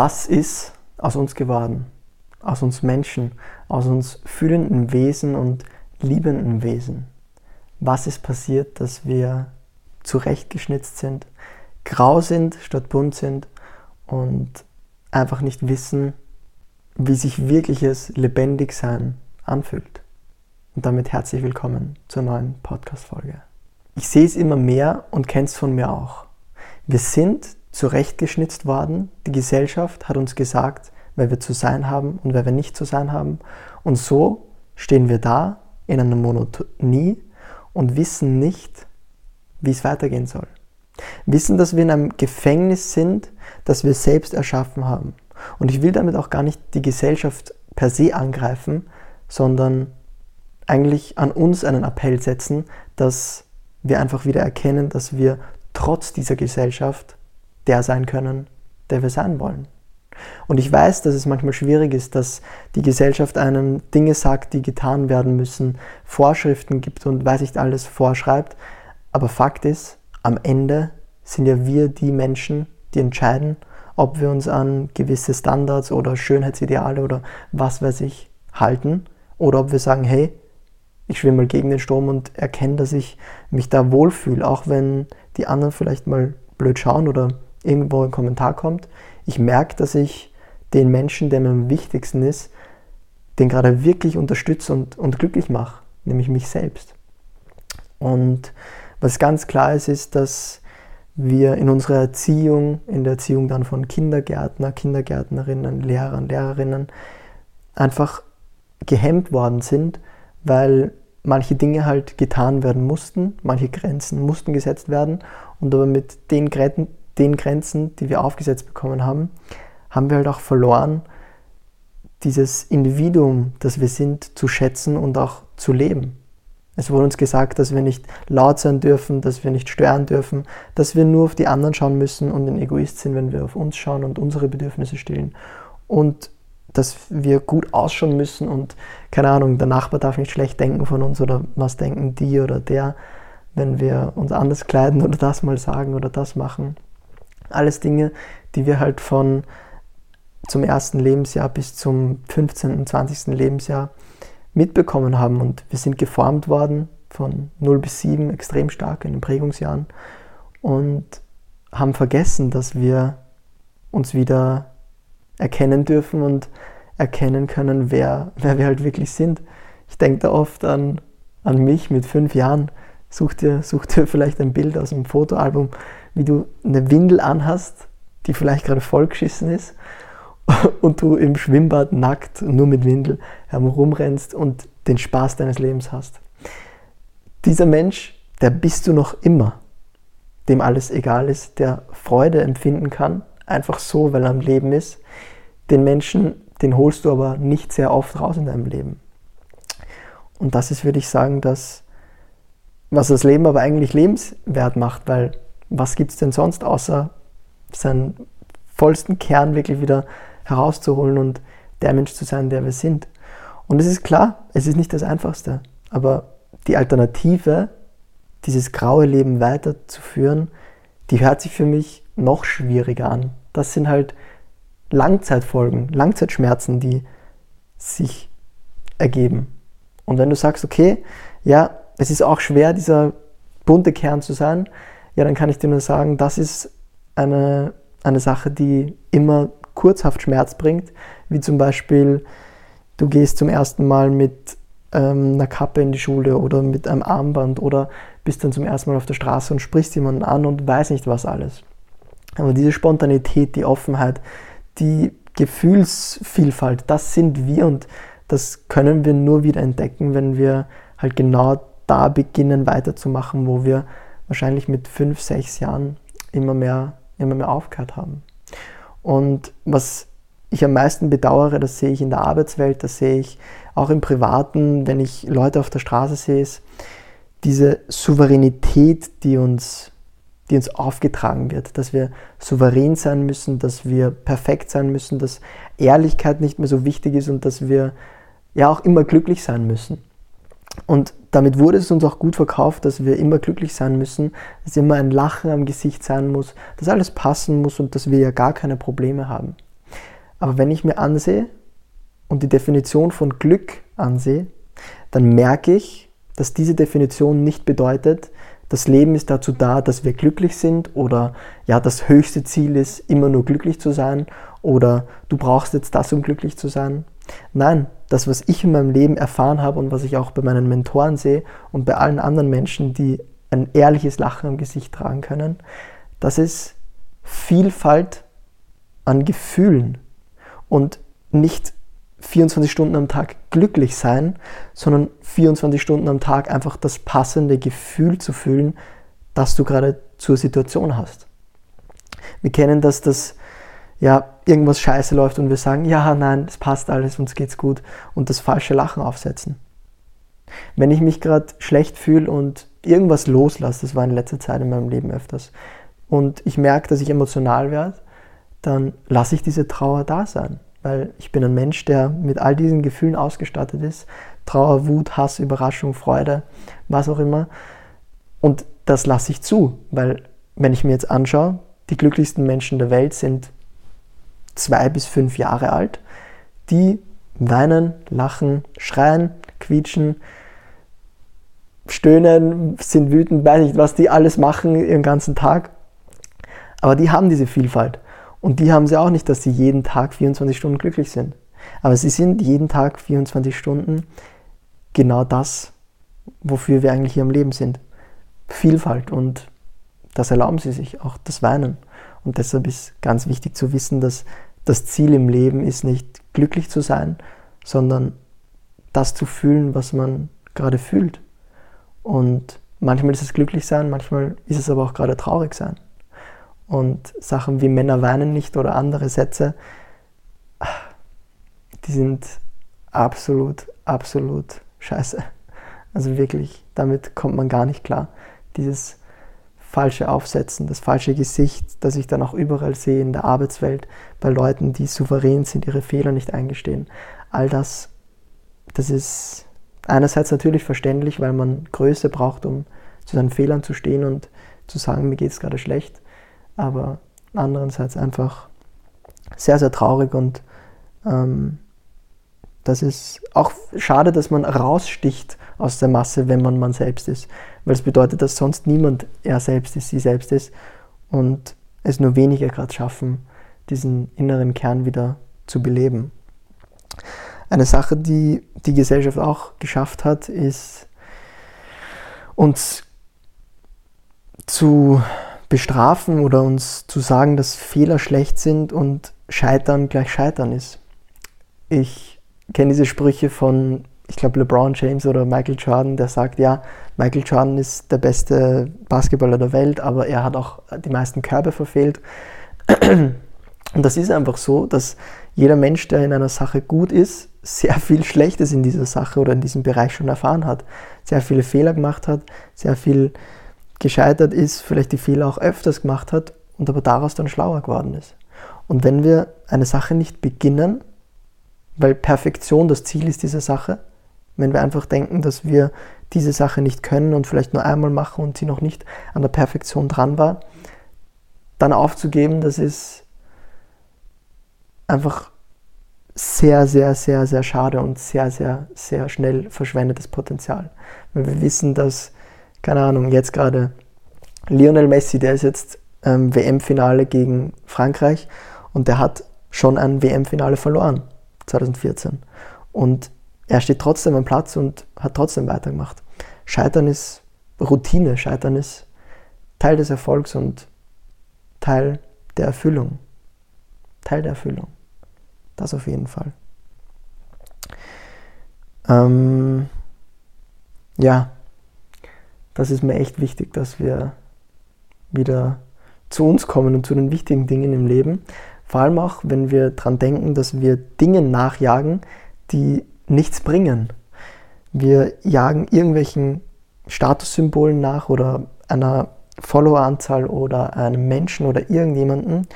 Was ist aus uns geworden? Aus uns Menschen, aus uns fühlenden Wesen und liebenden Wesen? Was ist passiert, dass wir zurechtgeschnitzt sind, grau sind statt bunt sind und einfach nicht wissen, wie sich wirkliches Lebendigsein anfühlt? Und damit herzlich willkommen zur neuen Podcast-Folge. Ich sehe es immer mehr und kenne es von mir auch. Wir sind zurechtgeschnitzt worden. Die Gesellschaft hat uns gesagt, wer wir zu sein haben und wer wir nicht zu sein haben. Und so stehen wir da in einer Monotonie und wissen nicht, wie es weitergehen soll. Wissen, dass wir in einem Gefängnis sind, das wir selbst erschaffen haben. Und ich will damit auch gar nicht die Gesellschaft per se angreifen, sondern eigentlich an uns einen Appell setzen, dass wir einfach wieder erkennen, dass wir trotz dieser Gesellschaft der sein können, der wir sein wollen. Und ich weiß, dass es manchmal schwierig ist, dass die Gesellschaft einem Dinge sagt, die getan werden müssen, Vorschriften gibt und weiß nicht alles vorschreibt. Aber Fakt ist, am Ende sind ja wir die Menschen, die entscheiden, ob wir uns an gewisse Standards oder Schönheitsideale oder was weiß ich halten oder ob wir sagen, hey, ich schwimme mal gegen den Strom und erkenne, dass ich mich da wohlfühle, auch wenn die anderen vielleicht mal blöd schauen oder irgendwo ein Kommentar kommt, ich merke, dass ich den Menschen, der mir am wichtigsten ist, den gerade wirklich unterstütze und, und glücklich mache, nämlich mich selbst. Und was ganz klar ist, ist, dass wir in unserer Erziehung, in der Erziehung dann von Kindergärtner, Kindergärtnerinnen, Lehrern, Lehrerinnen, einfach gehemmt worden sind, weil manche Dinge halt getan werden mussten, manche Grenzen mussten gesetzt werden und aber mit den den Grenzen, die wir aufgesetzt bekommen haben, haben wir halt auch verloren, dieses Individuum, das wir sind, zu schätzen und auch zu leben. Es wurde uns gesagt, dass wir nicht laut sein dürfen, dass wir nicht stören dürfen, dass wir nur auf die anderen schauen müssen und ein Egoist sind, wenn wir auf uns schauen und unsere Bedürfnisse stillen. Und dass wir gut ausschauen müssen und keine Ahnung, der Nachbar darf nicht schlecht denken von uns oder was denken die oder der, wenn wir uns anders kleiden oder das mal sagen oder das machen. Alles Dinge, die wir halt von zum ersten Lebensjahr bis zum 15., 20. Lebensjahr mitbekommen haben. Und wir sind geformt worden von 0 bis 7 extrem stark in den Prägungsjahren und haben vergessen, dass wir uns wieder erkennen dürfen und erkennen können, wer, wer wir halt wirklich sind. Ich denke da oft an, an mich mit fünf Jahren. Such dir, such dir vielleicht ein Bild aus einem Fotoalbum, wie du eine Windel anhast, die vielleicht gerade vollgeschissen ist und du im Schwimmbad nackt, nur mit Windel herumrennst und den Spaß deines Lebens hast. Dieser Mensch, der bist du noch immer, dem alles egal ist, der Freude empfinden kann, einfach so, weil er am Leben ist. Den Menschen, den holst du aber nicht sehr oft raus in deinem Leben. Und das ist, würde ich sagen, das, was das Leben aber eigentlich lebenswert macht, weil was gibt es denn sonst, außer seinen vollsten Kern wirklich wieder herauszuholen und der Mensch zu sein, der wir sind. Und es ist klar, es ist nicht das Einfachste, aber die Alternative, dieses graue Leben weiterzuführen, die hört sich für mich noch schwieriger an. Das sind halt Langzeitfolgen, Langzeitschmerzen, die sich ergeben. Und wenn du sagst, okay, ja, es ist auch schwer, dieser bunte Kern zu sein, ja, dann kann ich dir nur sagen, das ist eine, eine Sache, die immer kurzhaft Schmerz bringt, wie zum Beispiel, du gehst zum ersten Mal mit ähm, einer Kappe in die Schule oder mit einem Armband oder bist dann zum ersten Mal auf der Straße und sprichst jemanden an und weiß nicht was alles. Aber diese Spontanität, die Offenheit, die Gefühlsvielfalt, das sind wir und das können wir nur wieder entdecken, wenn wir halt genau da beginnen weiterzumachen, wo wir wahrscheinlich mit fünf, sechs Jahren immer mehr, immer mehr aufgehört haben. Und was ich am meisten bedauere, das sehe ich in der Arbeitswelt, das sehe ich auch im Privaten, wenn ich Leute auf der Straße sehe, ist diese Souveränität, die uns, die uns aufgetragen wird, dass wir souverän sein müssen, dass wir perfekt sein müssen, dass Ehrlichkeit nicht mehr so wichtig ist und dass wir ja auch immer glücklich sein müssen. Und damit wurde es uns auch gut verkauft, dass wir immer glücklich sein müssen, dass immer ein Lachen am Gesicht sein muss, dass alles passen muss und dass wir ja gar keine Probleme haben. Aber wenn ich mir ansehe und die Definition von Glück ansehe, dann merke ich, dass diese Definition nicht bedeutet, das Leben ist dazu da, dass wir glücklich sind oder ja, das höchste Ziel ist, immer nur glücklich zu sein oder du brauchst jetzt das, um glücklich zu sein. Nein, das, was ich in meinem Leben erfahren habe und was ich auch bei meinen Mentoren sehe und bei allen anderen Menschen, die ein ehrliches Lachen am Gesicht tragen können, das ist Vielfalt an Gefühlen und nicht 24 Stunden am Tag glücklich sein, sondern 24 Stunden am Tag einfach das passende Gefühl zu fühlen, das du gerade zur Situation hast. Wir kennen das, dass ja irgendwas scheiße läuft und wir sagen, ja, nein, es passt alles, uns geht's gut und das falsche Lachen aufsetzen. Wenn ich mich gerade schlecht fühle und irgendwas loslasse, das war in letzter Zeit in meinem Leben öfters, und ich merke, dass ich emotional werde, dann lasse ich diese Trauer da sein weil ich bin ein Mensch, der mit all diesen Gefühlen ausgestattet ist. Trauer, Wut, Hass, Überraschung, Freude, was auch immer. Und das lasse ich zu, weil wenn ich mir jetzt anschaue, die glücklichsten Menschen der Welt sind zwei bis fünf Jahre alt, die weinen, lachen, schreien, quietschen, stöhnen, sind wütend, weiß nicht, was die alles machen ihren ganzen Tag. Aber die haben diese Vielfalt. Und die haben sie auch nicht, dass sie jeden Tag 24 Stunden glücklich sind. Aber sie sind jeden Tag 24 Stunden genau das, wofür wir eigentlich hier am Leben sind. Vielfalt und das erlauben sie sich, auch das Weinen. Und deshalb ist ganz wichtig zu wissen, dass das Ziel im Leben ist nicht glücklich zu sein, sondern das zu fühlen, was man gerade fühlt. Und manchmal ist es glücklich sein, manchmal ist es aber auch gerade traurig sein. Und Sachen wie Männer weinen nicht oder andere Sätze, die sind absolut, absolut scheiße. Also wirklich, damit kommt man gar nicht klar. Dieses falsche Aufsetzen, das falsche Gesicht, das ich dann auch überall sehe in der Arbeitswelt, bei Leuten, die souverän sind, ihre Fehler nicht eingestehen. All das, das ist einerseits natürlich verständlich, weil man Größe braucht, um zu seinen Fehlern zu stehen und zu sagen, mir geht es gerade schlecht aber andererseits einfach sehr, sehr traurig und ähm, das ist auch schade, dass man raussticht aus der Masse, wenn man man selbst ist, weil es bedeutet, dass sonst niemand er selbst ist, sie selbst ist und es nur wenige gerade schaffen, diesen inneren Kern wieder zu beleben. Eine Sache, die die Gesellschaft auch geschafft hat, ist uns zu bestrafen oder uns zu sagen, dass Fehler schlecht sind und Scheitern gleich Scheitern ist. Ich kenne diese Sprüche von, ich glaube, LeBron James oder Michael Jordan, der sagt, ja, Michael Jordan ist der beste Basketballer der Welt, aber er hat auch die meisten Körbe verfehlt. Und das ist einfach so, dass jeder Mensch, der in einer Sache gut ist, sehr viel Schlechtes in dieser Sache oder in diesem Bereich schon erfahren hat, sehr viele Fehler gemacht hat, sehr viel gescheitert ist, vielleicht die Fehler auch öfters gemacht hat und aber daraus dann schlauer geworden ist. Und wenn wir eine Sache nicht beginnen, weil Perfektion das Ziel ist dieser Sache, wenn wir einfach denken, dass wir diese Sache nicht können und vielleicht nur einmal machen und sie noch nicht an der Perfektion dran war, dann aufzugeben, das ist einfach sehr, sehr, sehr, sehr schade und sehr, sehr, sehr schnell verschwendetes Potenzial. Weil wir wissen, dass keine Ahnung, jetzt gerade Lionel Messi, der ist jetzt ähm, WM-Finale gegen Frankreich und der hat schon ein WM-Finale verloren, 2014. Und er steht trotzdem am Platz und hat trotzdem weitergemacht. Scheitern ist Routine, Scheitern ist Teil des Erfolgs und Teil der Erfüllung. Teil der Erfüllung. Das auf jeden Fall. Ähm, ja, das ist mir echt wichtig, dass wir wieder zu uns kommen und zu den wichtigen Dingen im Leben. Vor allem auch, wenn wir daran denken, dass wir Dingen nachjagen, die nichts bringen. Wir jagen irgendwelchen Statussymbolen nach oder einer Followeranzahl oder einem Menschen oder irgendjemanden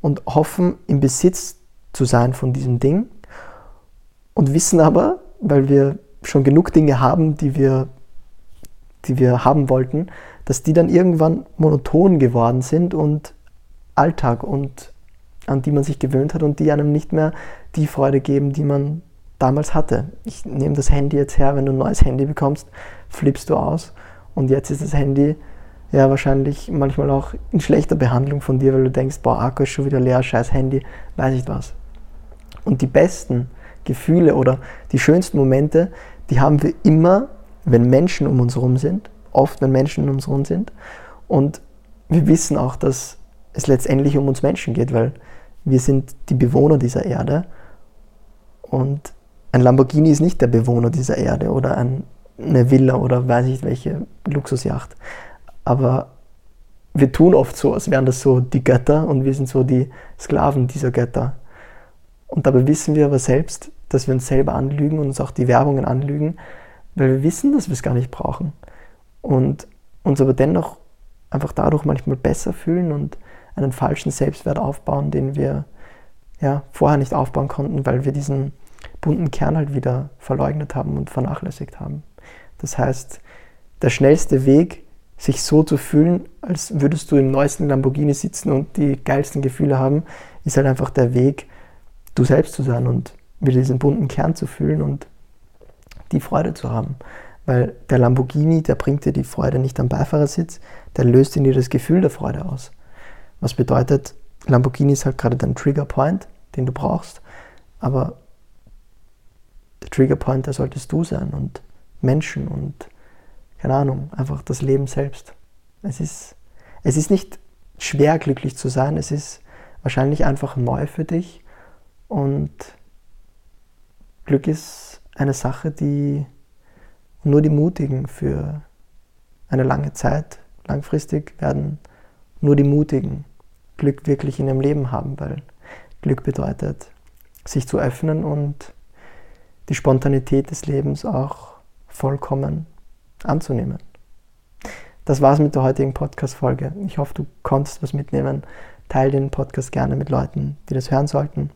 und hoffen, im Besitz zu sein von diesem Ding und wissen aber, weil wir schon genug Dinge haben, die wir die wir haben wollten, dass die dann irgendwann monoton geworden sind und Alltag und an die man sich gewöhnt hat und die einem nicht mehr die Freude geben, die man damals hatte. Ich nehme das Handy jetzt her, wenn du ein neues Handy bekommst, flippst du aus und jetzt ist das Handy ja wahrscheinlich manchmal auch in schlechter Behandlung von dir, weil du denkst, boah, Akku ist schon wieder leer, scheiß Handy, weiß ich was. Und die besten Gefühle oder die schönsten Momente, die haben wir immer, wenn Menschen um uns herum sind, oft wenn Menschen um uns herum sind. Und wir wissen auch, dass es letztendlich um uns Menschen geht, weil wir sind die Bewohner dieser Erde und ein Lamborghini ist nicht der Bewohner dieser Erde oder ein, eine Villa oder weiß ich welche Luxusjacht. Aber wir tun oft so, als wären das so die Götter und wir sind so die Sklaven dieser Götter. Und dabei wissen wir aber selbst, dass wir uns selber anlügen und uns auch die Werbungen anlügen, weil wir wissen, dass wir es gar nicht brauchen. Und uns aber dennoch einfach dadurch manchmal besser fühlen und einen falschen Selbstwert aufbauen, den wir ja, vorher nicht aufbauen konnten, weil wir diesen bunten Kern halt wieder verleugnet haben und vernachlässigt haben. Das heißt, der schnellste Weg, sich so zu fühlen, als würdest du im neuesten Lamborghini sitzen und die geilsten Gefühle haben, ist halt einfach der Weg, du selbst zu sein und wieder diesen bunten Kern zu fühlen und die Freude zu haben. Weil der Lamborghini, der bringt dir die Freude nicht am Beifahrersitz, der löst in dir das Gefühl der Freude aus. Was bedeutet, Lamborghini ist halt gerade dein Triggerpoint, den du brauchst, aber der Triggerpoint, der solltest du sein und Menschen und keine Ahnung, einfach das Leben selbst. Es ist, es ist nicht schwer, glücklich zu sein, es ist wahrscheinlich einfach neu für dich und Glück ist eine Sache, die nur die Mutigen für eine lange Zeit, langfristig werden nur die Mutigen Glück wirklich in ihrem Leben haben, weil Glück bedeutet, sich zu öffnen und die Spontanität des Lebens auch vollkommen anzunehmen. Das war's mit der heutigen Podcast-Folge. Ich hoffe, du konntest was mitnehmen. Teil den Podcast gerne mit Leuten, die das hören sollten.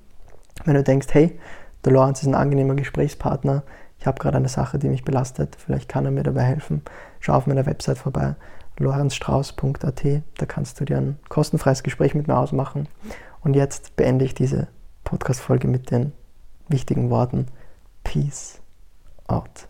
Wenn du denkst, hey, der Lorenz ist ein angenehmer Gesprächspartner, ich habe gerade eine Sache, die mich belastet, vielleicht kann er mir dabei helfen, schau auf meiner Website vorbei, lorenzstrauß.at, da kannst du dir ein kostenfreies Gespräch mit mir ausmachen. Und jetzt beende ich diese Podcast-Folge mit den wichtigen Worten Peace out.